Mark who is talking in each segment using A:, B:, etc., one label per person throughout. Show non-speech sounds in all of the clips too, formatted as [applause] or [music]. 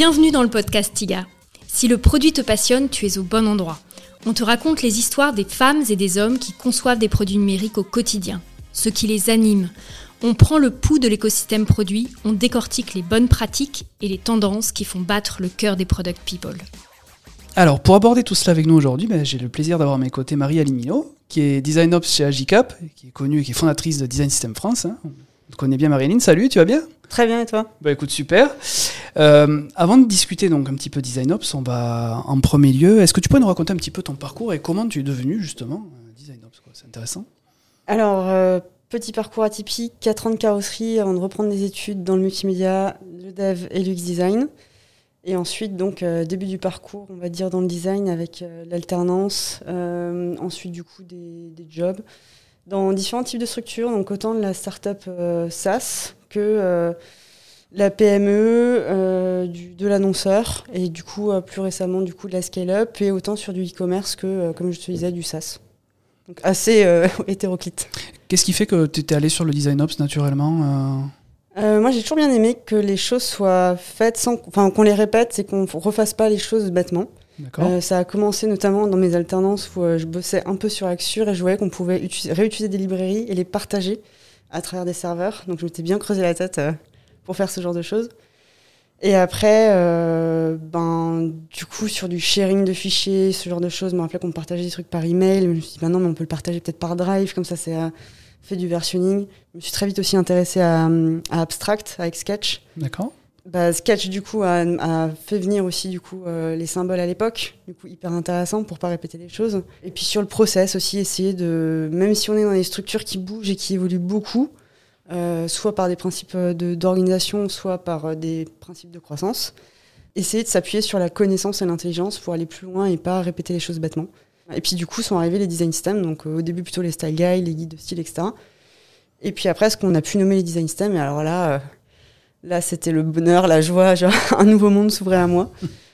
A: Bienvenue dans le podcast TIGA. Si le produit te passionne, tu es au bon endroit. On te raconte les histoires des femmes et des hommes qui conçoivent des produits numériques au quotidien, ce qui les anime. On prend le pouls de l'écosystème produit, on décortique les bonnes pratiques et les tendances qui font battre le cœur des product people.
B: Alors, pour aborder tout cela avec nous aujourd'hui, ben, j'ai le plaisir d'avoir à mes côtés Marie Alimino, qui est Design Ops chez Agicap, qui est connue, qui est fondatrice de Design System France. Hein. On te connaît bien Marie-Line. Salut, tu vas bien?
C: Très bien, et toi?
B: Bah écoute, super. Euh, avant de discuter donc un petit peu Design Ops, on va en premier lieu, est-ce que tu peux nous raconter un petit peu ton parcours et comment tu es devenu justement euh, Design Ops C'est intéressant.
C: Alors, euh, petit parcours atypique, 4 ans de carrosserie avant de reprendre des études dans le multimédia, le dev et l'UX design. Et ensuite, donc, début du parcours, on va dire, dans le design avec l'alternance. ensuite, du coup, des, des, jobs dans différents types de structures. Donc, autant de la startup SaaS que la PME, du, de l'annonceur et du coup, plus récemment, du coup, de la scale-up et autant sur du e-commerce que, comme je te disais, du SaaS. Donc, assez [laughs] hétéroclite.
B: Qu'est-ce qui fait que tu étais allé sur le design ops naturellement
C: euh, moi, j'ai toujours bien aimé que les choses soient faites sans, enfin, qu'on les répète, c'est qu'on refasse pas les choses bêtement. Euh, ça a commencé notamment dans mes alternances où euh, je bossais un peu sur Axure et je voyais qu'on pouvait réutiliser des librairies et les partager à travers des serveurs. Donc, je m'étais bien creusé la tête pour faire ce genre de choses. Et après, ben, du coup, sur du sharing de fichiers, ce genre de choses, je me rappelais qu'on partageait des trucs par email. Je me suis dit, ben non, mais on peut le partager peut-être par Drive, comme ça, c'est fait du versionning. Je me suis très vite aussi intéressée à, Abstract avec Sketch.
B: D'accord.
C: Bah, Sketch du coup a, fait venir aussi du coup euh, les symboles à l'époque, du coup hyper intéressant pour pas répéter les choses. Et puis sur le process aussi essayer de, même si on est dans des structures qui bougent et qui évoluent beaucoup, euh, soit par des principes d'organisation, soit par euh, des principes de croissance, essayer de s'appuyer sur la connaissance et l'intelligence pour aller plus loin et pas répéter les choses bêtement. Et puis du coup sont arrivés les design systems, donc euh, au début plutôt les style guides, les guides de style, etc. Et puis après, ce qu'on a pu nommer les design systems, et alors là, euh, là c'était le bonheur, la joie, genre, [laughs] un nouveau monde s'ouvrait à moi.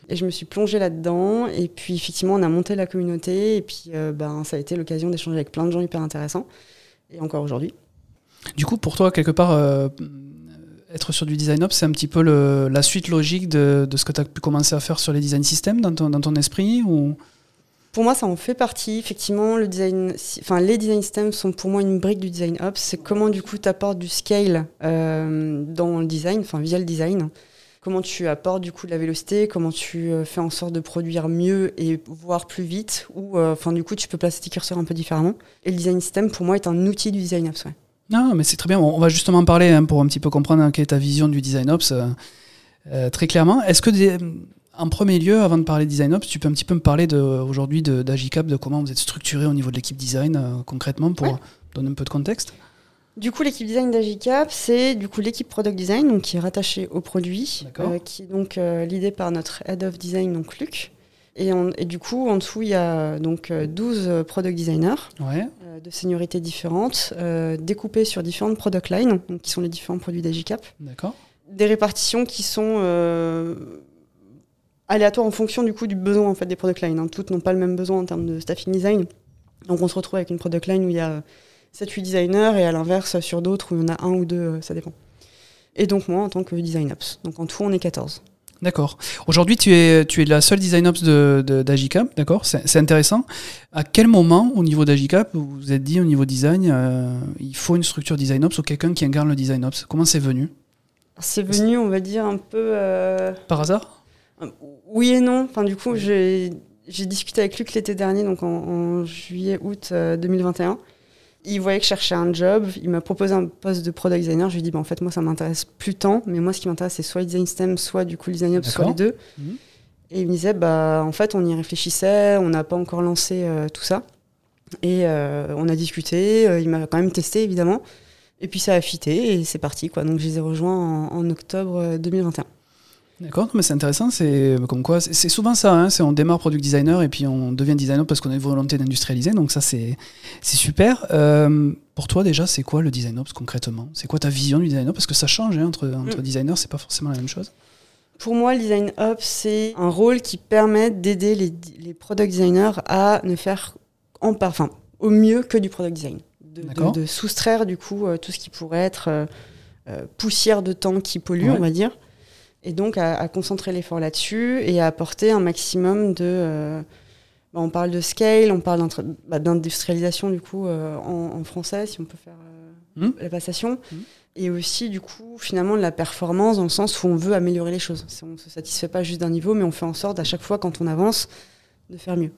C: Et je me suis plongée là-dedans. Et puis effectivement, on a monté la communauté. Et puis euh, ben, ça a été l'occasion d'échanger avec plein de gens hyper intéressants. Et encore aujourd'hui.
B: Du coup, pour toi, quelque part, être sur du design ops, c'est un petit peu la suite logique de, de ce que tu as pu commencer à faire sur les design systems dans ton, dans ton esprit ou
C: pour moi, ça en fait partie. Effectivement, le design, enfin, les design systems sont pour moi une brique du design ops. C'est comment du coup tu apportes du scale euh, dans le design, enfin via le design. Comment tu apportes du coup de la vélocité, comment tu euh, fais en sorte de produire mieux et voir plus vite, ou euh, enfin du coup tu peux placer tes curseurs un peu différemment. Et le design system pour moi est un outil du design ops.
B: Non, mais c'est très bien. On va justement en parler hein, pour un petit peu comprendre hein, quelle est ta vision du design ops. très clairement, est-ce que des, en premier lieu, avant de parler design ops, tu peux un petit peu me parler aujourd'hui d'Agicap, de, comment vous êtes structuré au niveau de l'équipe design euh, concrètement pour donner un peu de contexte
C: du coup, l'équipe design d'Agicap, c'est du coup l'équipe product design, donc qui est rattachée au produit, euh, qui est donc euh, l'idée par notre head of design, donc Luc. Et, et, du coup, en dessous, il y a donc 12 product designers de seniorités différentes, découpés sur différentes product lines, donc, qui sont les différents produits d'Agicap.
B: D'accord.
C: Des répartitions qui sont aléatoire en fonction du coup du besoin en fait des product lines. Hein. Toutes n'ont pas le même besoin en termes de staffing design. Donc on se retrouve avec une product line où il y a 7-8 designers et à l'inverse sur d'autres où il y en a un ou deux, euh, ça dépend. Et donc moi en tant que design ops. Donc en tout on est 14.
B: D'accord. Aujourd'hui, tu es, tu es la seule design ops d'Agicap, de, d'accord? C'est intéressant. À quel moment, au niveau d'Agicap, vous vous êtes dit, au niveau design, euh, il faut une structure design ops ou quelqu'un qui incarne le design ops? Comment c'est venu?
C: C'est venu, on va dire, un peu. Euh,
B: Par hasard?
C: Oui et non. Enfin, du coup, j'ai discuté avec Luc l'été dernier, donc en, juillet-août 2021. Euh, il voyait que je cherchais un job. Il m'a proposé un poste de product designer. Je lui ai dit, bah, en fait, moi, ça m'intéresse plus tant. Mais moi, ce qui m'intéresse, c'est soit le design system, soit du coup le design up, soit les deux. Mhm. Et il me disait, bah, en fait, on y réfléchissait. On n'a pas encore lancé euh, tout ça. Et euh, on a discuté. il m'a quand même testé, évidemment. Et puis, ça a fité et c'est parti. Quoi. Donc, je les ai rejoints en, en octobre 2021.
B: D'accord, mais c'est intéressant, c'est comme quoi, c'est souvent ça, hein, on démarre product designer et puis on devient designer parce qu'on a une volonté d'industrialiser, donc ça c'est super. Euh, pour toi déjà, c'est quoi le design ops concrètement? C'est quoi ta vision du design ops? Parce que ça change hein, entre, entre mm. designers, c'est pas forcément la même chose.
C: Pour moi, le design ops, c'est un rôle qui permet d'aider les, les, product designers à ne faire en enfin, au mieux que du product design. De, de, soustraire du coup euh, tout ce qui pourrait être euh, poussière de temps qui pollue, on va dire Et donc à, concentrer l'effort là-dessus et à apporter un maximum de... Bah, on parle de scale, on parle bah, d'industrialisation du coup en, français, si on peut faire mmh. la passation. Mmh et aussi du coup finalement de la performance dans le sens où on veut améliorer les choses. On ne se satisfait pas juste d'un niveau, mais on fait en sorte à chaque fois quand on avance de faire mieux.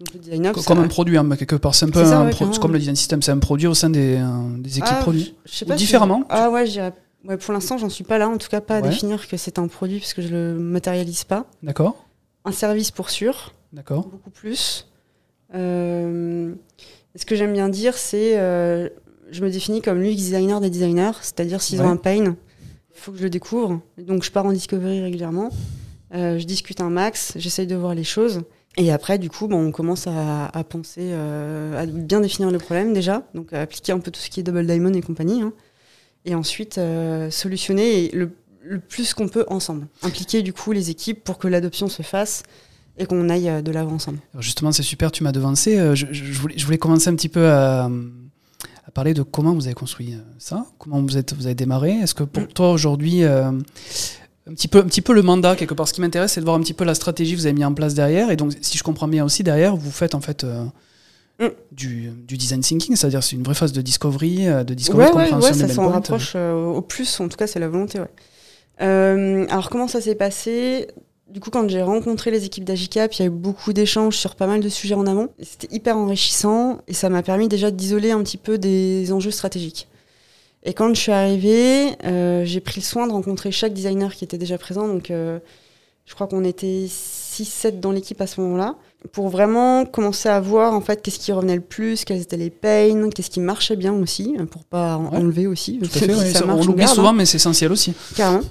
B: Donc le design comme un produit, hein, quelque part, c'est un peu un comme le design system, c'est un produit au sein des, euh, des équipes ah, produits. Je différemment.
C: Ah ouais, ouais, pour l'instant j'en suis pas là, en tout cas pas à définir que c'est un produit parce que je le matérialise pas.
B: D'accord.
C: Un service pour sûr.
B: D'accord.
C: Beaucoup plus. Euh, ce que j'aime bien dire, c'est euh, je me définis comme l'UX designer des designers, c'est-à-dire s'ils ont un pain, il faut que je le découvre. Donc je pars en discovery régulièrement, euh, je discute un max, j'essaye de voir les choses. Et après, du coup, bon, on commence à, penser, euh, à bien définir le problème déjà, donc à appliquer un peu tout ce qui est Double Diamond et compagnie. Hein. Et ensuite, euh, solutionner le, plus qu'on peut ensemble. Impliquer du coup les équipes pour que l'adoption se fasse et qu'on aille de l'avant ensemble.
B: justement, c'est super, tu m'as devancé. Je, voulais, je, voulais, commencer un petit peu à parler de comment vous avez construit euh, ça, comment vous, êtes, vous avez démarré. Est-ce que pour toi aujourd'hui, euh, un, petit peu, un petit peu le mandat, quelque part, ce qui m'intéresse, c'est de voir un petit peu la stratégie que vous avez mis en place derrière. Et donc, si je comprends bien aussi, derrière, vous faites en fait euh, mm. du, du, design thinking, c'est-à-dire c'est une vraie phase de discovery, de discovery,
C: ouais, ouais, ça s'en rapproche au plus, en tout cas, c'est la volonté. alors, comment ça s'est passé? Du coup, quand j'ai rencontré les équipes d'Agicap, il y a eu beaucoup d'échanges sur pas mal de sujets en amont. C'était hyper enrichissant et ça m'a permis déjà d'isoler un petit peu des enjeux stratégiques. Et quand je suis arrivée, euh, j'ai pris le soin de rencontrer chaque designer qui était déjà présent. Donc, euh, je crois qu'on était 6-7 dans l'équipe à ce moment-là, pour vraiment commencer à voir en fait qu'est-ce qui revenait le plus, quels étaient les pains, qu'est-ce qui marchait bien aussi, pour pas enlever aussi.
B: on l'oublie souvent, hein. mais c'est essentiel aussi.
C: Carrément.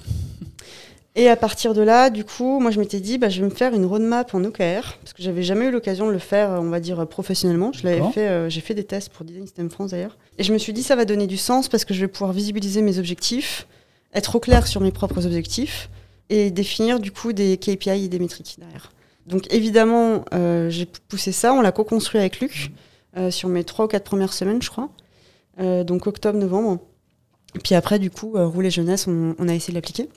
C: Et à partir de là, du coup, moi je m'étais dit, bah, je vais me faire une roadmap en OKR, parce que j'avais jamais eu l'occasion de le faire, on va dire, professionnellement. Je l'avais fait, euh, j'ai fait des tests pour Design System France d'ailleurs. Et je me suis dit, ça va donner du sens parce que je vais pouvoir visibiliser mes objectifs, être au clair sur mes propres objectifs et définir du coup des KPI et des métriques derrière. Donc évidemment, euh, j'ai poussé ça, on l'a co-construit avec Luc euh, sur mes trois ou quatre premières semaines, je crois. donc octobre-novembre. Et puis après, du coup, rouler jeunesse, on, on a essayé de l'appliquer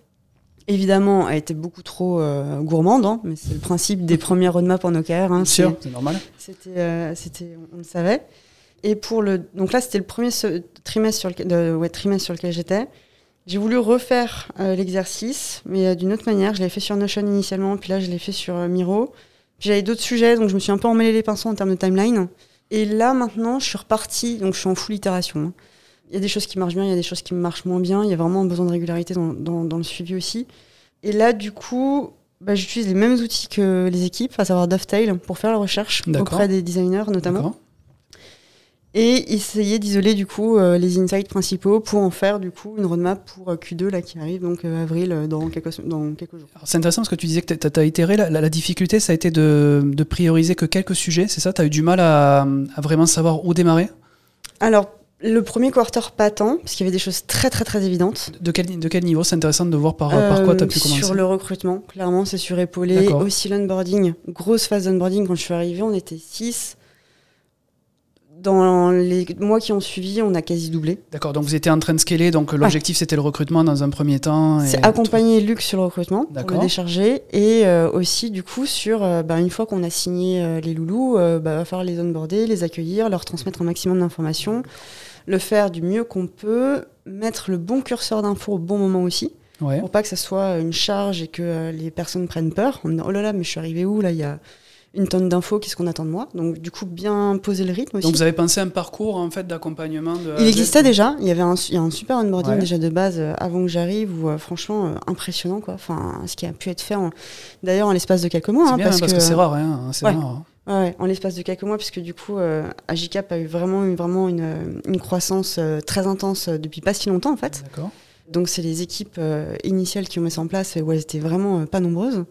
C: évidemment, a été beaucoup trop euh, gourmande, hein, mais c'est le principe des premières roadmaps en OKR. Hein,
B: sûr, c'est normal.
C: C'était, euh, c'était, on le savait. Et pour le, donc là, c'était le premier trimestre sur, lequel, ouais, trimestre sur lequel j'étais. J'ai voulu refaire euh, l'exercice, mais d'une autre manière. Je l'avais fait sur Notion initialement, puis là, je l'ai fait sur Miro. Puis j'avais d'autres sujets, donc je me suis un peu emmêlé les pinceaux en termes de timeline. Et là, maintenant, je suis repartie, donc je suis en full itération. Il y a des choses qui marchent bien, il y a des choses qui marchent moins bien. Il y a vraiment besoin de régularité dans, dans, le suivi aussi. Et là, du coup, bah, j'utilise les mêmes outils que les équipes, à savoir Dovetail, pour faire la recherche auprès des designers notamment. Et essayer d'isoler du coup euh, les insights principaux pour en faire du coup une roadmap pour euh, Q2 là qui arrive donc euh, avril dans quelques dans quelques jours.
B: C'est intéressant parce que tu disais que tu as, itéré la, la, difficulté ça a été de, de prioriser que quelques sujets, c'est ça? Tu as eu du mal à, à, vraiment savoir où démarrer?
C: Alors le premier quarter, pas tant, parce qu'il y avait des choses très très très évidentes.
B: De quel, de quel niveau? C'est intéressant de voir par, par quoi tu as pu commencer.
C: Sur le recrutement, clairement, c'est sur épaulé. Aussi l'onboarding, grosse phase d'onboarding. Quand je suis arrivée, on était 6. Dans les mois qui ont suivi, on a quasi doublé.
B: D'accord, donc vous étiez en train de scaler, donc l'objectif c'était le recrutement dans un premier temps.
C: C'est accompagner Luc sur le recrutement, pour le décharger, et euh, aussi du coup sur, euh, bah, une fois qu'on a signé euh, les loulous, bah, va falloir les onboarder, les accueillir, leur transmettre un maximum d'informations le faire du mieux qu'on peut, mettre le bon curseur d'infos au bon moment aussi. Pour pas que ça soit une charge et que les personnes prennent peur en disant oh là là mais je suis arrivé où là il y a une tonne d'infos qu'est-ce qu'on attend de moi donc du coup bien poser le rythme aussi.
B: Donc vous avez pensé un parcours en fait d'accompagnement
C: Il existait déjà il y avait un, il y a un super onboarding déjà de base euh, avant que j'arrive ou euh, franchement impressionnant quoi enfin ce qui a pu être fait d'ailleurs en l'espace de quelques mois
B: hein, bien, parce, que, c'est rare hein, c'est rare hein.
C: Ouais, en l'espace de quelques mois, puisque du coup, euh, Agicap a eu vraiment, eu vraiment une, une croissance euh, très intense euh, depuis pas si longtemps, en fait. Donc, c'est les équipes euh, initiales qui ont mis ça en place, où elles étaient vraiment pas nombreuses.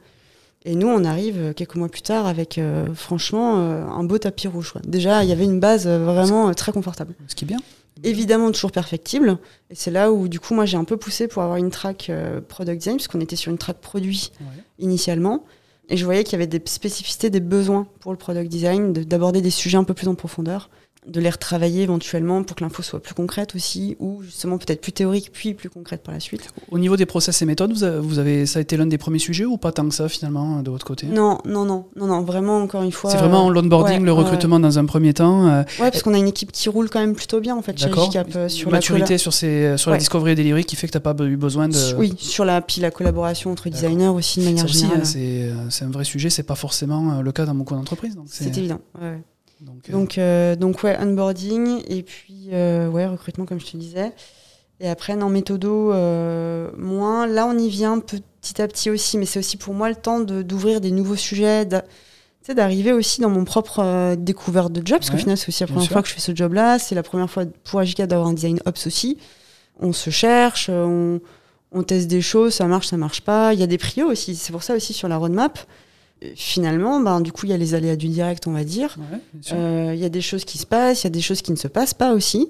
C: Et nous, on arrive quelques mois plus tard avec, franchement, un beau tapis rouge. Déjà, il y avait une base vraiment très confortable.
B: Ce qui est bien.
C: Évidemment, toujours perfectible. Et c'est là où, du coup, moi, j'ai un peu poussé pour avoir une track product design, puisqu'on était sur une track produit initialement. Et je voyais qu'il y avait des spécificités, des besoins pour le product design, d'aborder des sujets un peu plus en profondeur. De les retravailler éventuellement pour que l'info soit plus concrète aussi, ou justement peut-être plus théorique puis plus concrète par la suite.
B: Au niveau des process et méthodes, vous avez, ça a été l'un des premiers sujets ou pas tant que ça finalement de votre côté?
C: Non, non, non, non, non, vraiment encore une fois.
B: C'est vraiment l'onboarding, le recrutement dans un premier temps.
C: Euh, ouais, parce qu'on a une équipe qui roule quand même plutôt bien en fait chez Gcap,
B: euh, sur maturité sur ces sur la discovery et delivery qui fait que tu n'as pas eu besoin de.
C: Oui, sur la puis la collaboration entre designers aussi de manière ça générale.
B: Hein, c'est un vrai sujet, c'est pas forcément le cas dans beaucoup d'entreprises.
C: C'est évident. Ouais. Donc, euh, donc, euh, donc, ouais, onboarding et puis euh, ouais, recrutement comme je te disais. Et après, non, méthodo, moins. Là, on y vient petit à petit aussi, mais c'est aussi pour moi le temps d'ouvrir des nouveaux sujets, d'arriver aussi dans mon propre découverte de job, parce qu'au final, c'est aussi la première fois que je fais ce job-là. C'est la première fois pour Agika d'avoir un design ops aussi. On se cherche, on, on, teste des choses, ça marche, ça marche pas. Il y a des prios aussi. C'est pour ça aussi sur la roadmap finalement, ben, du coup, il y a les aléas du direct, on va dire. Euh, il y a des choses qui se passent, il y a des choses qui ne se passent pas aussi.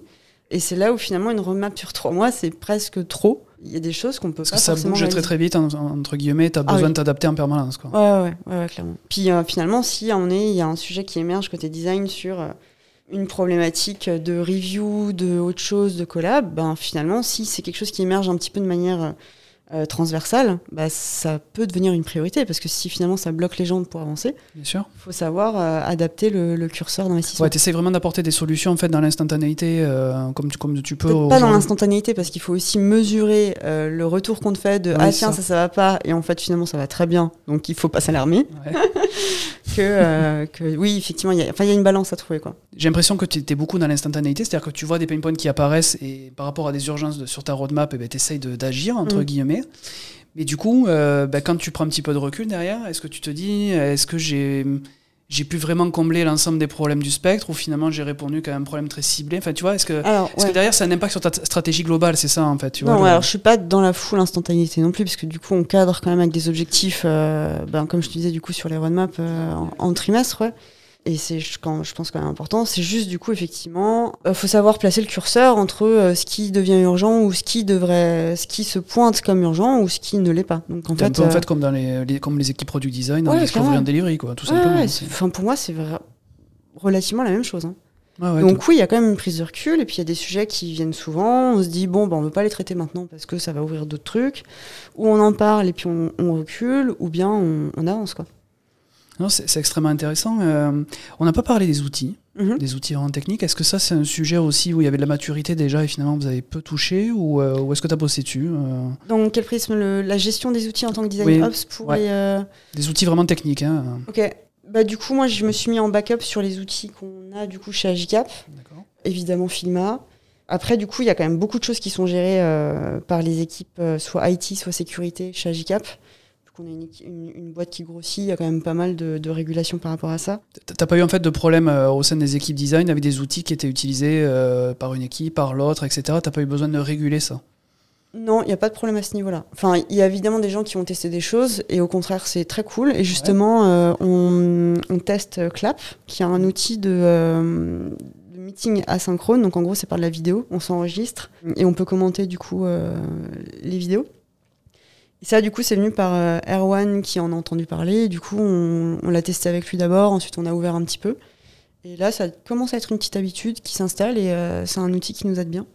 C: Et c'est là où finalement une roadmap sur trois mois, c'est presque trop. Il y a des choses qu'on peut
B: Parce
C: pas
B: que ça bouge très très vite, entre guillemets, tu as ah besoin de t'adapter en permanence. Quoi.
C: Ouais, ouais, ouais, clairement. Puis euh, finalement, si on est, il y a un sujet qui émerge côté design sur euh, une problématique de review, de autre chose, de collab, ben finalement, si c'est quelque chose qui émerge un petit peu de manière euh, transversale, bah, ça peut devenir une priorité parce que si finalement ça bloque les gens pour avancer, il faut savoir euh, adapter le, curseur d'investissement.
B: Ouais, tu essaies vraiment d'apporter des solutions en fait dans l'instantanéité euh, comme, tu, comme tu peux.
C: Pas dans l'instantanéité parce qu'il faut aussi mesurer le retour qu'on te fait de ah tiens ça. ça va pas et en fait finalement ça va très bien donc il faut pas s'alarmer. [laughs] que, que, oui effectivement il y, a, une balance à trouver quoi.
B: J'ai l'impression que tu es beaucoup dans l'instantanéité, c'est-à-dire que tu vois des pain points qui apparaissent et par rapport à des urgences sur ta roadmap, eh ben, tu essayes d'agir, entre mm. guillemets. Mais du coup, euh, ben, quand tu prends un petit peu de recul derrière, est-ce que tu te dis, est-ce que j'ai j'ai pu vraiment combler l'ensemble des problèmes du spectre ou finalement j'ai répondu qu'à un problème très ciblé? Enfin, tu vois, est-ce que, derrière ça a un impact sur ta stratégie globale C'est ça en fait tu
C: Non,
B: vois,
C: alors je suis pas dans la full instantanéité non plus, parce que du coup on cadre quand même avec des objectifs, euh, ben, comme je te disais du coup sur les roadmaps euh, en, en, trimestre. Ouais et c'est quand je pense quand même important, c'est juste du coup effectivement, il euh, faut savoir placer le curseur entre euh, ce qui devient urgent ou ce qui devrait, ce qui se pointe comme urgent ou ce qui ne l'est pas.
B: Donc en fait, un peu, en euh, fait comme dans les, comme les équipes product design, dans ouais, les delivery quoi, tout simplement.
C: Enfin pour moi c'est relativement la même chose. Hein. Donc oui, il y a quand même une prise de recul et puis il y a des sujets qui viennent souvent. On se dit bon, ben, on veut pas les traiter maintenant parce que ça va ouvrir d'autres trucs. Ou on en parle et puis on, recule, ou bien on, on avance quoi.
B: C'est extrêmement intéressant. Euh, on n'a pas parlé des outils, mhm. des outils vraiment techniques. Est-ce que ça, c'est un sujet aussi où il y avait de la maturité déjà et finalement vous avez peu touché ou, euh, est-ce que tu as bossé dessus euh?
C: Dans quel prisme La gestion des outils en tant que design ops pour les,
B: Des outils vraiment techniques. Hein.
C: Ok. Bah, du coup, moi, je me suis mis en backup sur les outils qu'on a du coup chez Agicap. Évidemment, Filma. Après, du coup, il y a quand même beaucoup de choses qui sont gérées par les équipes, soit IT, soit sécurité chez Agicap on est une, boîte qui grossit, il y a quand même pas mal de, de régulation par rapport à ça.
B: T'as pas eu en fait de problème euh, au sein des équipes design avec des outils qui étaient utilisés euh, par une équipe, par l'autre, etc. T'as pas eu besoin de réguler ça?
C: Non, il n'y a pas de problème à ce niveau-là. Enfin, il y a évidemment des gens qui ont testé des choses et au contraire, c'est très cool. Et justement, euh, on, teste Clap, qui est un outil de, de, meeting asynchrone. Donc en gros, c'est par de la vidéo. On s'enregistre et on peut commenter du coup les vidéos. Et ça, du coup, c'est venu par euh, Erwan qui en a entendu parler. du coup, on, l'a testé avec lui d'abord. Ensuite, on a ouvert un petit peu. Et là, ça commence à être une petite habitude qui s'installe et euh, c'est un outil qui nous aide bien.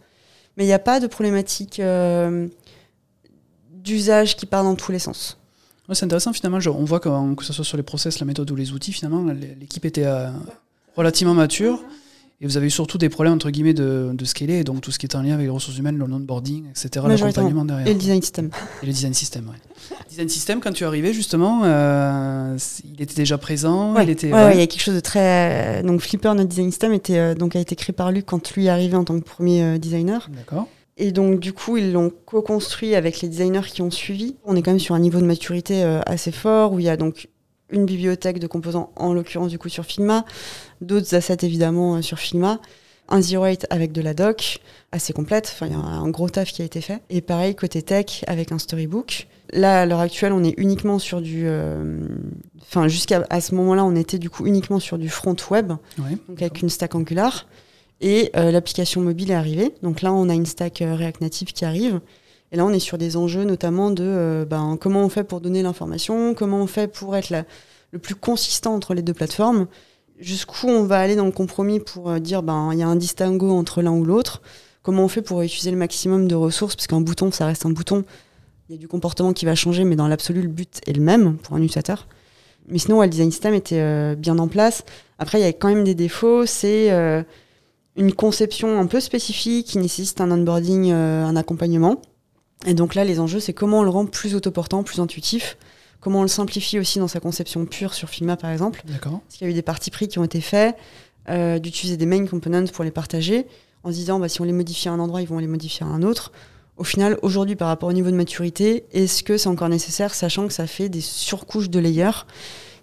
C: Mais il n'y a pas de problématique euh, d'usage qui part dans tous les sens.
B: c'est intéressant finalement. on voit que, que ce soit sur les process, la méthode ou les outils, finalement, l'équipe était relativement mature. Et vous avez eu surtout des problèmes entre guillemets de, de scaler, donc tout ce qui est en lien avec les ressources humaines, le onboarding, etc., l'accompagnement derrière.
C: Et le design system.
B: Et le design system, oui. design system, quand tu es arrivé justement, euh, il était déjà présent.
C: Ouais.
B: Il était.
C: Ouais, il y a quelque chose de très. Donc Flipper, notre design system, était euh, donc a été créé par Luc quand lui est arrivé en tant que premier euh, designer.
B: D'accord.
C: Et donc, du coup, ils l'ont co-construit avec les designers qui ont suivi. On est quand même sur un niveau de maturité assez fort où il y a donc une bibliothèque de composants, en l'occurrence du coup sur Figma, d'autres assets évidemment euh, sur Figma, un zero eight avec de la doc assez complète, enfin il y a un gros taf qui a été fait. Et pareil côté tech avec un storybook. Là à l'heure actuelle on est uniquement sur du, euh, enfin jusqu'à à ce moment-là on était du coup uniquement sur du front web, donc avec une stack Angular. Et euh, l'application mobile est arrivée, donc là on a une stack React Native qui arrive. Et là, on est sur des enjeux notamment de euh, ben, comment on fait pour donner l'information, comment on fait pour être le plus consistant entre les deux plateformes. jusqu'où on va aller dans le compromis pour euh, dire ben y a un distinguo entre l'un ou l'autre. Comment on fait pour utiliser le maximum de ressources? Parce qu'un bouton ça reste un bouton. Il y a du comportement qui va changer, mais dans l'absolu le but est le même pour un utilisateur. Mais sinon, le design system était euh, bien en place. Après, il y a quand même des défauts. C'est une conception un peu spécifique qui nécessite un onboarding, un accompagnement. Et donc là, les enjeux, c'est comment on le rend plus autoportant, plus intuitif. Comment on le simplifie aussi dans sa conception pure sur Figma, par exemple.
B: D'accord.
C: Parce qu'il y a eu des parties pris qui ont été faits, euh, d'utiliser des main components pour les partager, en se disant bah, si on les modifie à un endroit, ils vont les modifier à un autre. Au final, aujourd'hui, par rapport au niveau de maturité, est-ce que c'est encore nécessaire, sachant que ça fait des surcouches de layers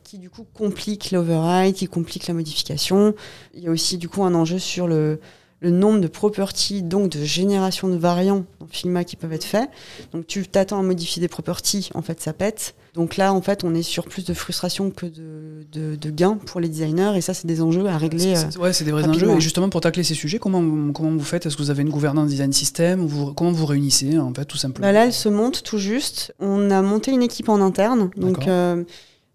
C: qui du coup compliquent l'override, qui compliquent la modification? Il y a aussi du coup un enjeu sur le, le nombre de properties, donc de génération de variants dans Figma qui peuvent être faits. Donc tu t'attends à modifier des properties, en fait ça pète. Donc là, en fait, on est sur plus de frustration que de, de, de gains pour les designers, et ça, c'est des enjeux à régler.
B: C'est- c'est- Ouais, c'est des vrais
C: rapidement.
B: enjeux. Et justement, pour tacler ces sujets, comment, vous- comment vous faites? Est-ce que vous avez une gouvernance design system? Ou vous, Comment vous réunissez, en fait, tout simplement?
C: Bah là, elle se monte tout juste. On a monté une équipe en interne. Donc euh,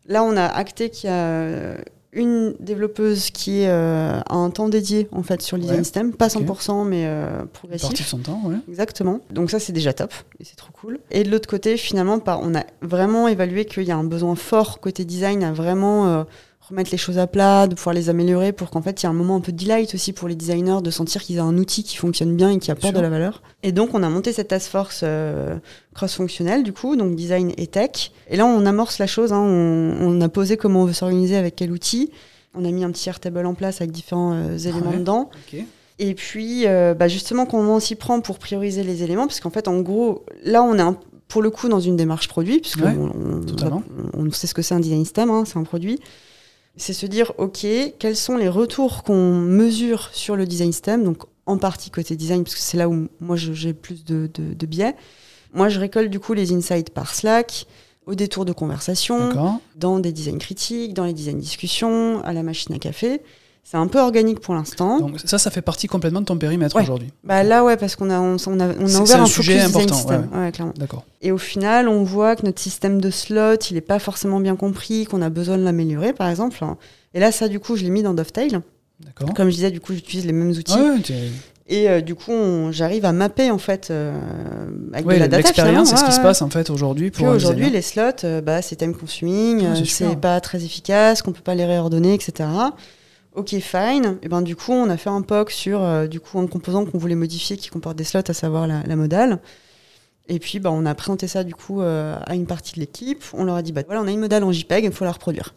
C: là, on a acté qu'il y a euh, une développeuse qui est, euh, a un temps dédié en fait sur le design
B: Ouais.
C: system, pas
B: Ok.
C: 100% mais euh, progressif.
B: partie de son temps, ouais.
C: Exactement. Donc ça, c'est déjà top et c'est trop cool. Et de l'autre côté, finalement, on a vraiment évalué qu'il y a un besoin fort côté design à vraiment euh, remettre les choses à plat, de pouvoir les améliorer pour qu'en fait, il y ait un moment un peu de delight aussi pour les designers de sentir qu'ils ont un outil qui fonctionne bien et qui apporte de la valeur. Et donc, on a monté cette task force euh, cross-fonctionnelle, du coup, donc design et tech. Et là, on amorce la chose. hein. on, on a posé comment on veut s'organiser avec quel outil. On a mis un petit Airtable en place avec différents euh, éléments
B: Ouais.
C: dedans. Et puis, euh, bah, justement, comment on s'y prend pour prioriser les éléments Parce qu'en fait, en gros, là, on est un- pour le coup dans une démarche produit, puisque
B: Ouais,
C: on, sait ce que c'est un design system, hein, c'est un produit. C'est se dire, OK, quels sont les retours qu'on mesure sur le design system Donc, en partie côté design, parce que c'est là où moi, j'ai plus de, de, de biais. Moi, je récolte du coup les insights par Slack, au détour de conversation dans des designs critiques, dans les designs discussions, à la machine à café. C'est un peu organique pour l'instant.
B: Donc ça, ça fait partie complètement de ton périmètre
C: Ouais.
B: aujourd'hui.
C: Bah là ouais parce qu'on a on, on a, on a ouvert
B: un
C: un,
B: sujet important,
C: system. Ouais, clairement.
B: D'accord.
C: Et au final on voit que notre système de slot il est pas forcément bien compris, qu'on a besoin de l'améliorer par exemple. Et là ça du coup je l'ai mis dans Dovetail.
B: D'accord.
C: Comme je disais du coup j'utilise les mêmes outils
B: Ah
C: et euh, du coup on- j'arrive à mapper en fait euh, avec
B: ouais,
C: de la data
B: l'expérience, c'est ce qui se passe en fait aujourd'hui pour
C: aujourd'hui les slots euh, bah, c'est time consuming,
B: Ah, c'est
C: pas très efficace, qu'on peut pas les réordonner etc. Ok, fine. Et ben du coup, on a fait un POC sur euh, du coup un composant qu'on voulait modifier qui comporte des slots, à savoir la, la modale. Et puis, bah, on a présenté ça du coup euh, à une partie de l'équipe. On leur a dit, bah voilà, on a une modale en JPEG, il faut la reproduire.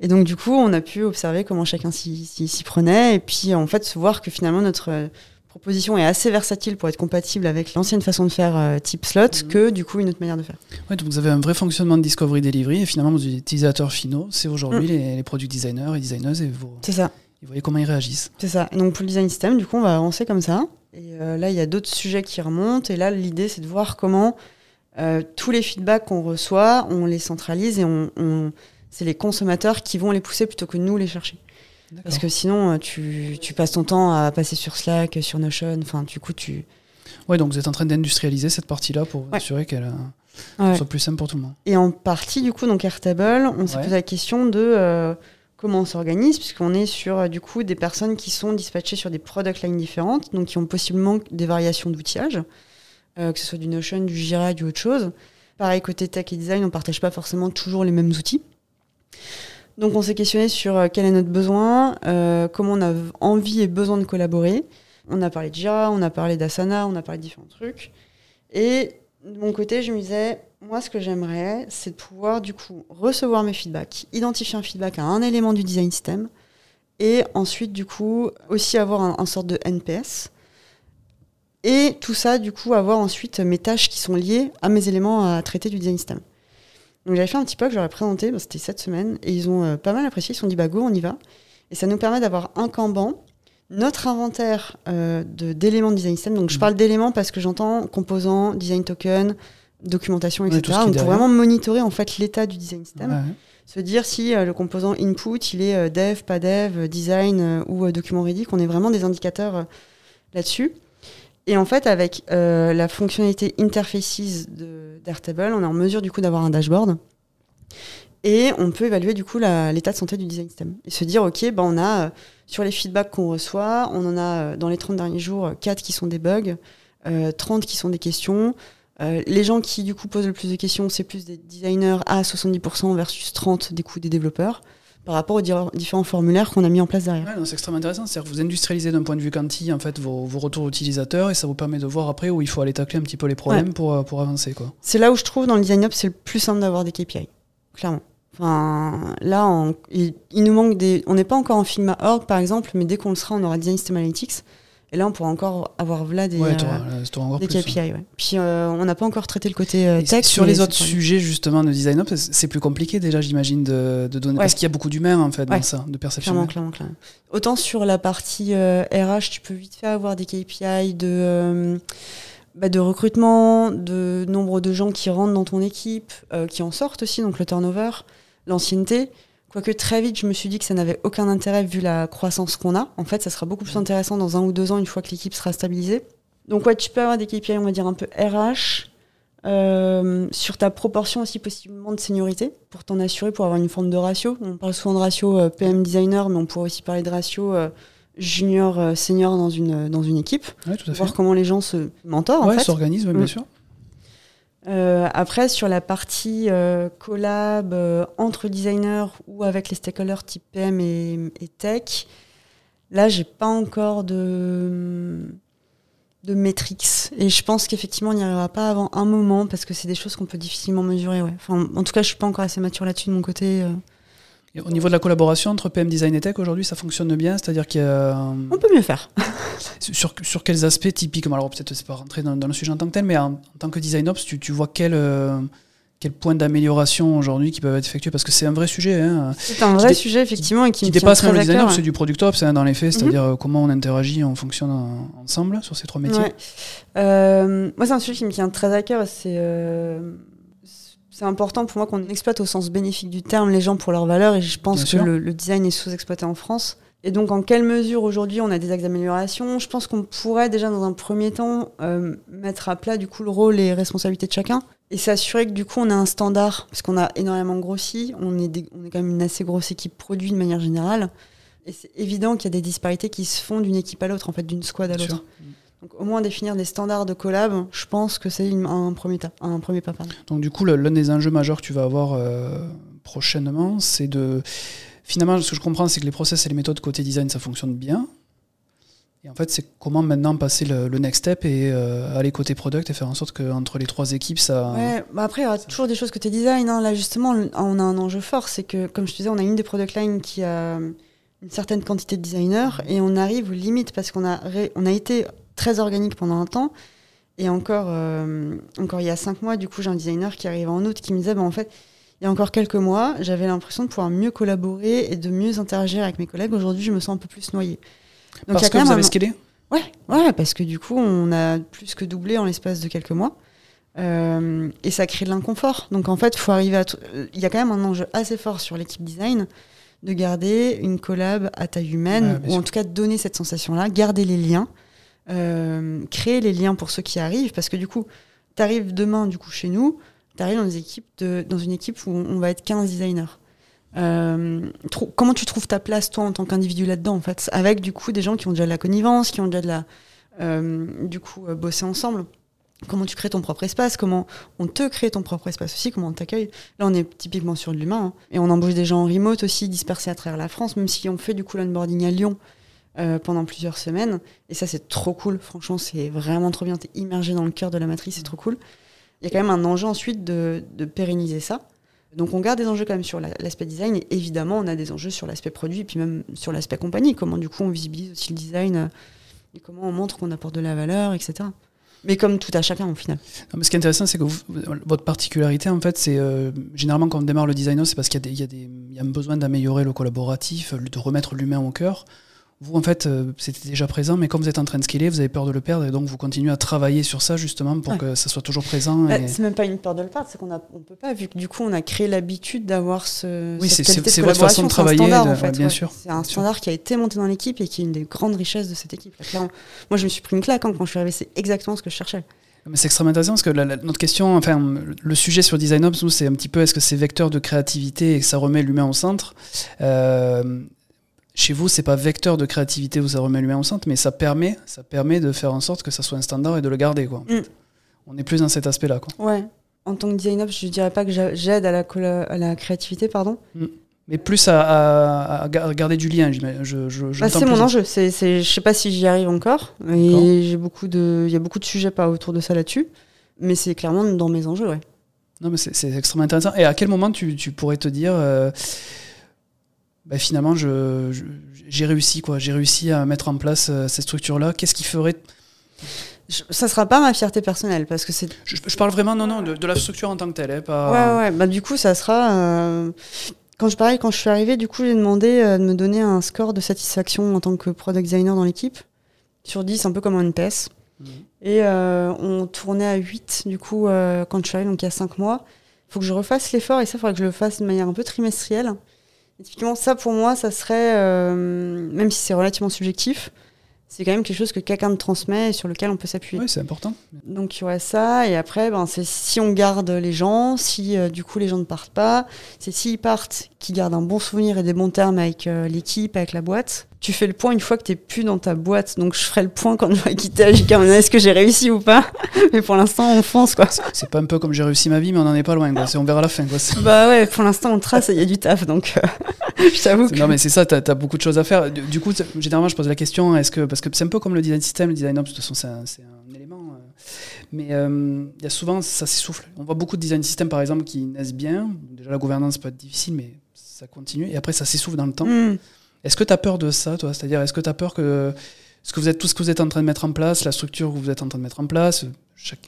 C: Et donc du coup, on a pu observer comment chacun s'y prenait, et puis en fait se voir que finalement notre proposition est assez versatile pour être compatible avec l'ancienne façon de faire euh, type slot
B: Mhm.
C: que du coup une autre manière de faire.
B: Ouais, donc vous avez un vrai fonctionnement de discovery delivery et finalement vos utilisateurs finaux, c'est aujourd'hui
C: Mm.
B: les, les produits designers et designeuses et vous,
C: C'est ça.
B: vous voyez comment ils réagissent.
C: C'est ça. Donc pour le design system, du coup, on va avancer comme ça. Et euh, là, il y a d'autres sujets qui remontent. Et là, l'idée, c'est de voir comment euh, tous les feedbacks qu'on reçoit, on les centralise et on, on- c'est les consommateurs qui vont les pousser plutôt que nous les chercher. Parce que sinon, euh, tu, tu passes ton temps à passer sur Slack, sur Notion. Enfin, du coup, tu.
B: Ouais, donc vous êtes en train d'industrialiser cette partie-là pour
C: Ouais.
B: assurer qu'elle euh,
C: Ouais.
B: soit plus simple pour tout le monde.
C: Et en partie, du coup, donc Airtable, on s'est
B: Ouais.
C: posé la question de euh, comment on s'organise, puisqu'on est sur, du coup, des personnes qui sont dispatchées sur des product lines différentes, donc qui ont possiblement des variations d'outillage, euh, que ce soit du Notion, du Jira, du autre chose. Pareil, côté tech et design, on partage pas forcément toujours les mêmes outils. Donc on s'est questionné sur euh, quel est notre besoin, euh, comment on a envie et besoin de collaborer. On a parlé de Jira, on a parlé d'Asana, on a parlé de différents trucs. Et de mon côté, je me disais, moi, ce que j'aimerais, c'est de pouvoir, du coup, recevoir mes feedbacks, identifier un feedback à un élément du design system, et ensuite, du coup, aussi avoir un, un sorte de NPS. Et tout ça, du coup, avoir ensuite mes tâches qui sont liées à mes éléments à traiter du design system. Donc j'avais fait un petit que j'aurais présenté, c'était cette semaine, et ils ont euh, pas mal apprécié, ils se sont dit, bah go, on y va. Et ça nous permet d'avoir un Kanban, notre inventaire euh, d'éléments de design system. Donc je
B: Mhm.
C: parle d'éléments parce que j'entends composants, design token, documentation,
B: Ouais,
C: etc.
B: est
C: Donc pour vraiment monitorer en fait l'état du design system.
B: Ouais, ouais.
C: Se dire si euh, le composant input, il est euh, dev, pas dev, design ou document ready, qu'on ait vraiment des indicateurs là-dessus. Et en fait, avec euh, la fonctionnalité interfaces d'Airtable, on est en mesure du coup d'avoir un dashboard. Et on peut évaluer du coup l'état de santé du design system. Et se dire, OK, ben, on a euh, sur les feedbacks qu'on reçoit, on en a euh, dans les 30 derniers jours 4 qui sont des bugs, 30 qui sont des questions. les gens qui du coup posent le plus de questions, c'est plus des designers à 70% versus 30 des coups des développeurs par rapport aux différents formulaires qu'on a mis en place derrière.
B: c'est extrêmement intéressant. C'est-à-dire que vous industrialisez d'un point de vue quanti en fait, vos, retours utilisateurs et ça vous permet de voir après où il faut aller tacler un petit peu les problèmes pour, euh, pour avancer.
C: C'est là où je trouve dans le design up, c'est le plus simple d'avoir des KPI, clairement. Enfin, là, il, nous manque des. On n'est pas encore en Figma Org, par exemple, mais dès qu'on le sera, on aura Design System Analytics. Et là, on pourra encore avoir là des,
B: ouais, euh, des
C: KPI. Ouais. Puis, euh, on n'a pas encore traité le côté euh, tech.
B: Sur les autres sujets, justement, de design up, c'est plus compliqué déjà, j'imagine, de, de, donner. Parce qu'il y a beaucoup d'humains, en fait, dans ça, de perception.
C: Clairement, clairement, clairement. Autant sur la partie RH, tu peux vite fait avoir des KPI de. Bah, de recrutement, de nombre de gens qui rentrent dans ton équipe, qui en sortent aussi, donc le turnover, l'ancienneté. Quoique très vite, je me suis dit que ça n'avait aucun intérêt vu la croissance qu'on a. En fait, ça sera beaucoup plus intéressant dans un ou deux ans, une fois que l'équipe sera stabilisée. Donc, ouais, tu peux avoir des KPI, on va dire, un peu RH, euh, sur ta proportion aussi possiblement de seniorité, pour t'en assurer, pour avoir une forme de ratio. On parle souvent de ratio euh, PM designer, mais on pourrait aussi parler de ratio euh, junior-senior dans une, dans une équipe.
B: Ouais, tout à
C: voir comment les gens se mentorent.
B: Ouais,
C: s'organisent,
B: bien mm. sûr.
C: Euh, après, sur la partie euh, collab euh, entre designers ou avec les stakeholders type PM et, tech, là, j'ai pas encore de, de metrics. Et je pense qu'effectivement, on n'y arrivera pas avant un moment parce que c'est des choses qu'on peut difficilement mesurer. Ouais. Enfin, en tout cas, je suis pas encore assez mature là-dessus de mon côté
B: au niveau de la collaboration entre PM Design et Tech, aujourd'hui, ça fonctionne bien C'est-à-dire qu'il y a.
C: On peut mieux faire. [laughs]
B: sur, sur quels aspects typiquement Alors, peut-être c'est pas rentrer dans, le sujet en tant que tel, mais en, tant que Design Ops, tu, tu vois quel. Euh, quel point d'amélioration aujourd'hui qui peuvent être effectués? Parce que c'est un vrai sujet. Hein,
C: c'est un vrai sujet, effectivement, et qui,
B: qui dépasse même le design ops, c'est du product ops hein, dans les faits, c'est-à-dire mhm. euh, comment on interagit, on fonctionne ensemble sur ces trois métiers.
C: Euh, moi, c'est un sujet qui me tient très à cœur. C'est c'est important pour moi qu'on exploite au sens bénéfique du terme les gens pour leur valeur et je pense que le, design est sous-exploité en France. Et donc, en quelle mesure aujourd'hui on a des axes d'amélioration? Je pense qu'on pourrait déjà dans un premier temps euh, mettre à plat du coup le rôle et les responsabilités de chacun et s'assurer que du coup on a un standard parce qu'on a énormément grossi, on est, on est quand même une assez grosse équipe produit de manière générale. Et c'est évident qu'il y a des disparités qui se font d'une équipe à l'autre en fait d'une squad à l'autre. Donc au moins définir des standards de collab, je pense que c'est un premier, un premier pas.
B: Donc du coup, l'un des enjeux majeurs que tu vas avoir euh, prochainement, c'est de... Finalement, ce que je comprends, c'est que les process et les méthodes côté design, ça fonctionne bien. Et en fait, c'est comment maintenant passer le, next step et euh, aller côté product et faire en sorte qu'entre les trois équipes, ça...
C: Ouais, bah après, il y aura toujours des choses côté design. Hein. Là, justement, on a un enjeu fort, c'est que, comme je te disais, on a une des product lines qui a une certaine quantité de designers et on arrive aux limites parce qu'on a, on a été très organique pendant un temps. Et encore, euh, encore il y a cinq mois, du coup, j'ai un designer qui arrive en août qui me disait, bah, en fait, il y a encore quelques mois, j'avais l'impression de pouvoir mieux collaborer et de mieux interagir avec mes collègues. Aujourd'hui, je me sens un peu plus noyée.
B: Donc, parce que vous avez scalé
C: ouais, ouais, parce que du coup, on a plus que doublé en l'espace de quelques mois. Euh, et ça crée de l'inconfort. Donc en fait, faut arriver à il y a quand même un enjeu assez fort sur l'équipe design de garder une collab à taille humaine, ou en tout cas de donner cette sensation-là, garder les liens, euh, créer les liens pour ceux qui arrivent, parce que du coup, tu arrives demain du coup chez nous, tu arrives dans, des équipes dans une équipe où on va être 15 designers. Euh, comment tu trouves ta place toi en tant qu'individu là-dedans en fait avec du coup des gens qui ont déjà de la connivence qui ont déjà de la euh, du coup bosser ensemble? Comment tu crées ton propre espace? Comment on te crée ton propre espace aussi? Comment on t'accueille? Là on est typiquement sur de l'humain hein. et on embauche des gens en remote aussi dispersés à travers la France même si on fait du coup l'onboarding à Lyon euh, pendant plusieurs semaines. Et ça, c'est trop cool. Franchement, c'est vraiment trop bien. T'es immergé dans le cœur de la matrice, c'est trop cool. Il y a quand même un enjeu ensuite de, pérenniser ça. Donc on garde des enjeux quand même sur l'aspect design et évidemment on a des enjeux sur l'aspect produit et puis même sur l'aspect compagnie, comment du coup on visibilise aussi le design euh, et comment on montre qu'on apporte de la valeur, etc. Mais comme tout à chacun au final.
B: ce qui est intéressant, c'est que votre particularité, en fait, c'est euh, généralement quand on démarre le design, c'est parce qu'il y, y, a un besoin d'améliorer le collaboratif, de remettre l'humain au cœur. Vous, en fait, euh, c'était déjà présent, mais comme vous êtes en train de scaler, vous avez peur de le perdre, et donc vous continuez à travailler sur ça justement pour que ça soit toujours présent.
C: Bah, C'est même pas une peur de le perdre, c'est qu'on ne peut pas, vu que du coup on a créé l'habitude d'avoir ce.
B: Oui, c'est votre façon de travailler, standard, en fait, bien sûr.
C: C'est un standard qui a été monté dans l'équipe et qui est une des grandes richesses de cette équipe. moi, je me suis pris une claque hein, quand je suis arrivé, c'est exactement ce que je cherchais.
B: C'est extrêmement intéressant parce que la- la- notre question, enfin, le sujet sur Design Ops, nous, c'est un petit peu est-ce que c'est vecteur de créativité et que ça remet l'humain au centre? Euh, Chez vous, c'est pas vecteur de créativité où ça remet l'humain au centre, mais ça permet, ça permet de faire en sorte que ça soit un standard et de le garder. Quoi.
C: Mm.
B: On est plus dans cet aspect-là. Quoi.
C: Ouais. En tant que designer, je dirais pas que j'a- j'aide à la, à la créativité, pardon.
B: Mais plus à, à- à ga- garder du lien, j'imagine. Je, je,
C: Bah, c'est mon enjeu. C'est, c'est, je sais pas si j'y arrive encore.
B: D'accord.
C: Et j'ai beaucoup de, il y a beaucoup de sujets pas autour de ça là-dessus. Mais c'est clairement dans mes enjeux, ouais.
B: Non, mais c'est, c'est extrêmement intéressant. Et à quel moment tu, tu pourrais te dire, euh, bah, finalement, je, je- j'ai réussi, quoi. J'ai réussi à mettre en place euh, cette structure-là. Qu'est-ce qui ferait
C: Je- ça sera pas ma fierté personnelle parce que c'est
B: je, parle vraiment, non, non, de, de la structure en tant que telle, hein, pas.
C: Ouais, ouais, bah du coup, ça sera. euh, Quand je pareil, quand je suis arrivée, du coup, j'ai demandé euh, de me donner un score de satisfaction en tant que product designer dans l'équipe. Sur 10, un peu comme un NPS.
B: Mhm.
C: Et on tournait à 8, du coup, quand je suis arrivée, donc il y a 5 mois. Il faut que je refasse l'effort et ça, il faudrait que je le fasse de manière un peu trimestrielle. Et typiquement, ça, pour moi, ça serait, euh, même si c'est relativement subjectif, c'est quand même quelque chose que quelqu'un me transmet et sur lequel on peut s'appuyer.
B: Oui, c'est important.
C: Donc il y aurait ça, et après, ben, c'est si on garde les gens, si euh, du coup les gens ne partent pas, c'est s'ils partent, qu'ils gardent un bon souvenir et des bons termes avec euh, l'équipe, avec la boîte. Tu fais le point une fois que t'es plus dans ta boîte, donc je ferai le point quand je vais quitter AJK, est-ce que j'ai réussi ou pas? [laughs] Mais pour l'instant, on fonce quoi.
B: C'est pas un peu comme j'ai réussi ma vie, mais on n'en est pas loin. Quoi. On verra la fin. Quoi.
C: Bah ouais, pour l'instant on trace et il y a du taf, donc euh, [laughs] je t'avoue que...
B: Non, mais c'est ça, tu as, beaucoup de choses à faire. Du, du coup, généralement, je pose la question est-ce que. Parce que c'est un peu comme le design system, le design ops, de toute façon, c'est un, c'est un élément. euh, mais euh, il y a souvent, ça s'essouffle. On voit beaucoup de design system, par exemple, qui naissent bien. Déjà, la gouvernance peut être difficile, mais ça continue. Et après, ça s'essouffle dans le temps.
C: Hmm.
B: Est-ce que tu as peur de ça, toi? C'est-à-dire, est-ce que tu as peur que. Ce que vous êtes, tout ce que vous êtes en train de mettre en place, la structure que vous êtes en train de mettre en place, chaque-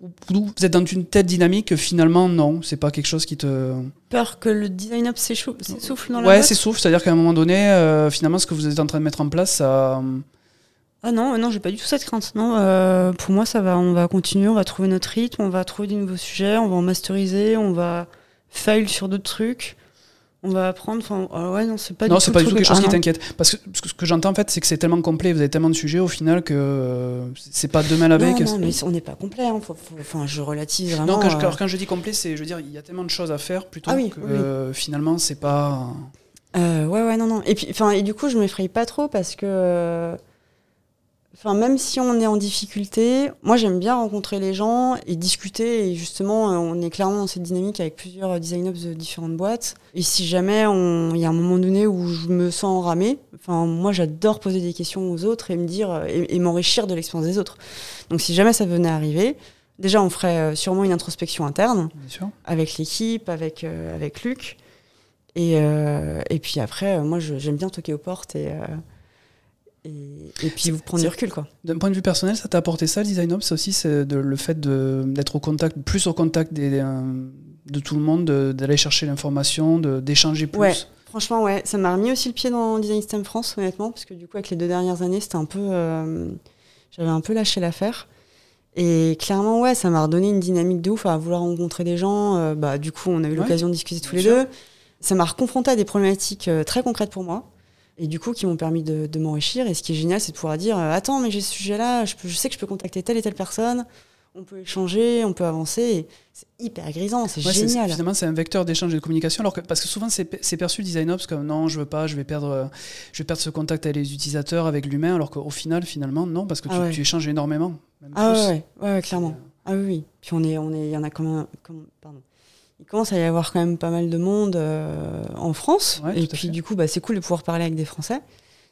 B: ou- ou vous êtes dans une telle dynamique que finalement, non, c'est pas quelque chose qui te.
C: Peur que le design up s'essouffle dans la
B: Ouais,
C: boîte?
B: c'est souffle, c'est-à-dire qu'à un moment donné, euh, finalement, ce que vous êtes en train de mettre en place, ça.
C: Ah non, non, j'ai pas du tout cette crainte. Non, euh, pour moi, ça va. On va continuer, on va trouver notre rythme, on va trouver des nouveaux sujets, on va en masteriser, on va fail sur d'autres trucs, on va apprendre. Enfin, ah ouais, non, c'est pas
B: non,
C: du tout
B: pas du tout quelque chose
C: Ah
B: qui
C: non.
B: t'inquiète. Parce que ce que- ce que j'entends en fait, c'est que c'est tellement complet, vous avez tellement de sujets au final que euh, c'est pas demain la veille.
C: Non, mais on n'est pas complet. hein. Faut- faut- Enfin, je relativise vraiment.
B: Non, quand je, alors, quand je dis complet, c'est, je veux dire, il y a tellement de choses à faire plutôt
C: Ah oui,
B: que
C: oui.
B: euh, finalement, c'est pas.
C: Euh, ouais, ouais, non, non. Et puis, enfin, et du coup, je m'effraie pas trop parce que, euh, enfin, même si on est en difficulté, moi, j'aime bien rencontrer les gens et discuter. Et justement, euh, on est clairement dans cette dynamique avec plusieurs design ops de différentes boîtes. Et si jamais il y a un moment donné où je me sens enramée, enfin, moi, j'adore poser des questions aux autres et me dire euh, et, et m'enrichir de l'expérience des autres. Donc, si jamais ça venait arriver, déjà, on ferait euh, sûrement une introspection interne avec l'équipe, avec, euh, avec Luc. Et, euh, et puis après, moi, j'aime bien toquer aux portes et, euh, et, et puis vous prendre du recul. Quoi.
B: D'un point de vue personnel, ça t'a apporté ça, le design ops aussi, c'est de- le fait d'être au contact, plus au contact des, euh, de tout le monde, de- d'aller chercher l'information, d'échanger plus.
C: Ouais. Franchement, ouais, ça m'a remis aussi le pied dans Design System France, honnêtement, parce que du coup, avec les deux dernières années, c'était un peu. euh, J'avais un peu lâché l'affaire. Et clairement, ouais, ça m'a redonné une dynamique de ouf à vouloir rencontrer des gens. Euh, bah, du coup, on a eu
B: Ouais,
C: l'occasion de discuter tous les
B: sûr.
C: deux. Ça m'a reconfronté à des problématiques euh, très concrètes pour moi. Et du coup, qui m'ont permis de, de m'enrichir. Et ce qui est génial, c'est de pouvoir dire euh, Attends, mais j'ai ce sujet-là, je, sais que je peux contacter telle et telle personne. On peut échanger, on peut avancer. C'est hyper grisant, c'est
B: Ouais,
C: génial.
B: Finalement, c'est un vecteur d'échange et de communication. Alors que, parce que souvent, c'est perçu design ops comme non, je veux pas, je vais perdre, je vais perdre ce contact avec les utilisateurs, avec l'humain. Alors qu'au final, finalement, non, parce que tu,
C: Ah ouais.
B: tu échanges énormément. même
C: Ah ouais, ouais, clairement. Ah oui, oui. Puis on est, on est, il y en a comme un, comme, pardon. Il commence à y avoir quand même pas mal de monde euh, en France.
B: Ouais,
C: et puis du coup, bah, c'est cool de pouvoir parler avec des Français.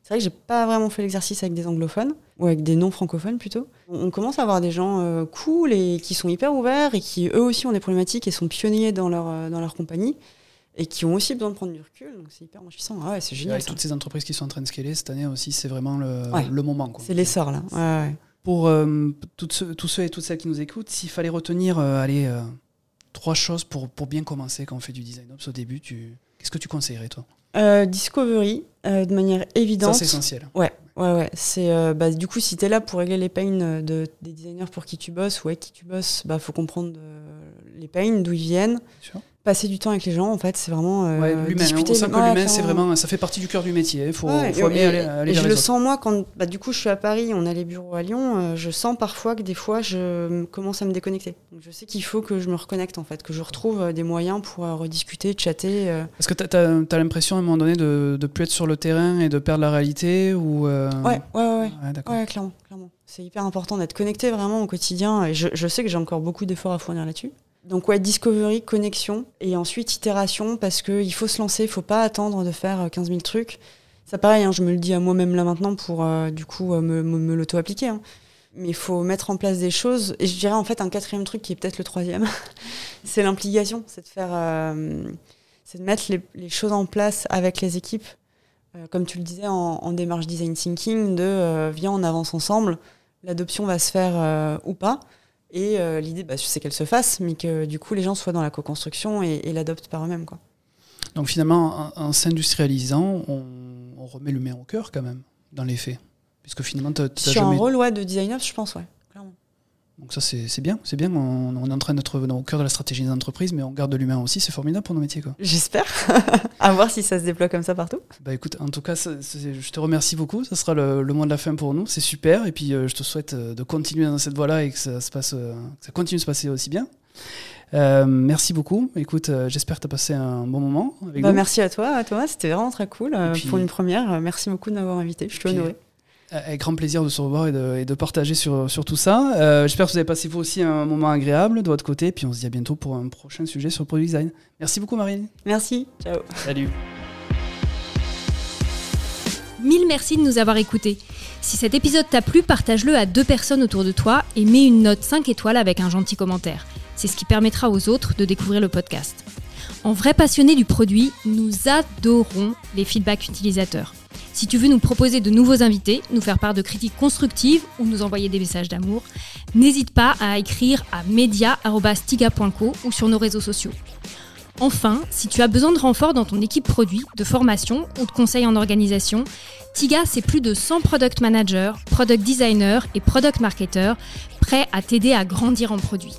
C: C'est vrai que j'ai pas vraiment fait l'exercice avec des anglophones ou avec des non francophones plutôt. On, commence à avoir des gens euh, cool et qui sont hyper ouverts et qui eux aussi ont des problématiques et sont pionniers dans leur euh, dans leur compagnie et qui ont aussi besoin de prendre du recul. Donc c'est hyper enrichissant. Ah ouais, c'est génial.
B: avec
C: ça.
B: toutes ces entreprises qui sont en train de scaler cette année aussi, c'est vraiment le,
C: Ouais.
B: le moment.
C: C'est l'essor là. Ouais, ouais.
B: Pour euh, toutes ceux, tous ceux et toutes celles qui nous écoutent, s'il fallait retenir allez, trois choses pour, pour bien commencer quand on fait du design ops au début, tu... qu'est-ce que tu conseillerais toi?
C: Euh, Discovery euh, de manière évidente.
B: Ça, c'est essentiel.
C: Ouais, ouais, ouais. C'est euh, bah, du coup si t'es là pour régler les pains de, des designers pour qui tu bosses ou avec qui tu bosses, bah faut comprendre les pains, d'où ils viennent. Passer du temps avec les gens, en fait, c'est vraiment euh,
B: Ouais, l'humain.
C: discuter.
B: On
C: Ouais,
B: l'humain, c'est vraiment, ça fait partie du cœur du métier. Il faut,
C: Ouais,
B: faut
C: et- et-
B: aller, aller
C: et je le
B: autres.
C: sens moi quand bah, du coup je suis à Paris, on a les bureaux à Lyon, euh, je sens parfois que des fois je me- commence à me déconnecter. Donc, je sais qu'il faut que je me reconnecte en fait, que je retrouve euh, des moyens pour euh, rediscuter, chatter.
B: Est-ce que tu as, l'impression à un moment donné de ne plus être sur le terrain et de perdre la réalité ou
C: Ouais, ouais. Ouais, clairement, clairement. C'est hyper important d'être connecté vraiment au quotidien. Et je, je sais que j'ai encore beaucoup d'efforts à fournir là-dessus. Donc ouais, discovery, connexion, et ensuite itération, parce qu'il faut se lancer, il faut pas attendre de faire euh, 15 000 trucs. Ça pareil, hein, je me le dis à moi-même là maintenant pour euh, du coup euh, me, l'auto-appliquer. hein. Mais il faut mettre en place des choses. Et je dirais en fait un quatrième truc qui est peut-être le troisième, [laughs] c'est l'implication. C'est de faire, euh, c'est de mettre les, choses en place avec les équipes. Euh, comme tu le disais en, en démarche design thinking, de euh, viens on avance ensemble, l'adoption va se faire euh, ou pas. Et euh, l'idée, bah, c'est qu'elle se fasse, mais que du coup les gens soient dans la co-construction et, et l'adoptent par eux-mêmes. Quoi.
B: Donc finalement, en, en s'industrialisant, on, on remet l'humain au cœur quand même, dans les faits. Puisque finalement, tu
C: Sur
B: jamais...
C: un rôle ouais, de designer, je pense, ouais.
B: Donc ça, c'est bien. C'est bien. On, on est en train d'être au cœur de la stratégie des entreprises, mais on garde de l'humain aussi. C'est formidable pour nos métiers.
C: J'espère. [laughs] à voir si ça se déploie comme ça partout.
B: Bah écoute, en tout cas, ça- je te remercie beaucoup. Ça sera le, le mot de la fin pour nous. C'est super. Et puis, euh, je te souhaite euh, de continuer dans cette voie-là et que ça, se passe, euh, que ça continue de se passer aussi bien. Euh, merci beaucoup. Écoute, euh, j'espère que tu as passé un bon moment avec
C: Bah,
B: nous.
C: merci à toi, Thomas. C'était vraiment très cool euh,
B: puis-
C: pour une première. Merci beaucoup de m'avoir invité. Je suis honorée.
B: Avec grand plaisir de se revoir et de, et de partager sur, sur tout ça. Euh, J'espère que vous avez passé vous aussi un moment agréable de votre côté. Puis on se dit à bientôt pour un prochain sujet sur le product design. Merci beaucoup, Marine.
C: Merci. Ciao.
B: Salut.
A: Mille merci de nous avoir écoutés. Si cet épisode t'a plu, partage-le à deux personnes autour de toi et mets une note 5 étoiles avec un gentil commentaire. C'est ce qui permettra aux autres de découvrir le podcast. En vrai passionné du produit, nous adorons les feedbacks utilisateurs. Si tu veux nous proposer de nouveaux invités, nous faire part de critiques constructives ou nous envoyer des messages d'amour, n'hésite pas à écrire à media.stiga.co ou sur nos réseaux sociaux. Enfin, si tu as besoin de renfort dans ton équipe produit, de formation ou de conseils en organisation, Tiga, c'est plus de 100 product managers, product designers et product marketers prêts à t'aider à grandir en produit.